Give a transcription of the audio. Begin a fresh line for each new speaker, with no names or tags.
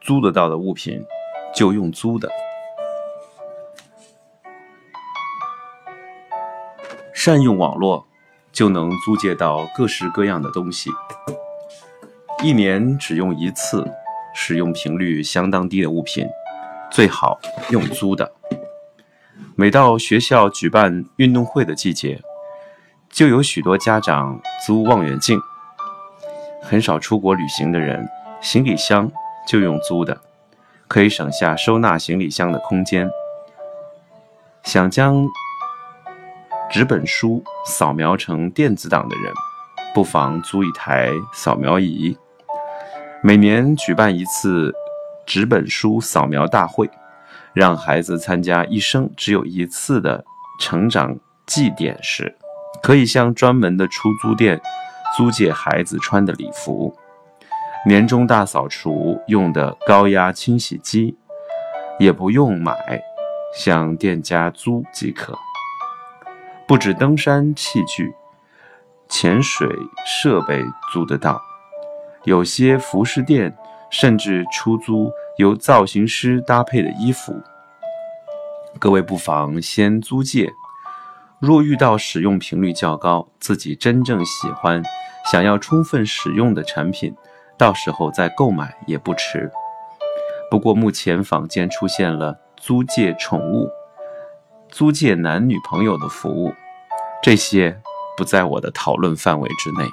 租得到的物品就用租的。善用网络，就能租借到各式各样的东西。一年只用一次，使用频率相当低的物品，最好用租的。每到学校举办运动会的季节，就有许多家长租望远镜。很少出国旅行的人，行李箱就用租的，可以省下收纳行李箱的空间。想将纸本书扫描成电子档的人，不妨租一台扫描仪。每年举办一次纸本书扫描大会，让孩子参加一生只有一次的成长祭典时，可以向专门的出租店租借孩子穿的礼服。年终大扫除用的高压清洗机，也不用买，向店家租即可。不止登山器具、潜水设备租得到，有些服饰店甚至出租由造型师搭配的衣服。各位不妨先租借，若遇到使用频率较高、自己真正喜欢、想要充分使用的产品，到时候再购买也不迟。不过目前坊间出现了租借宠物。租借男女朋友的服务，这些不在我的讨论范围之内。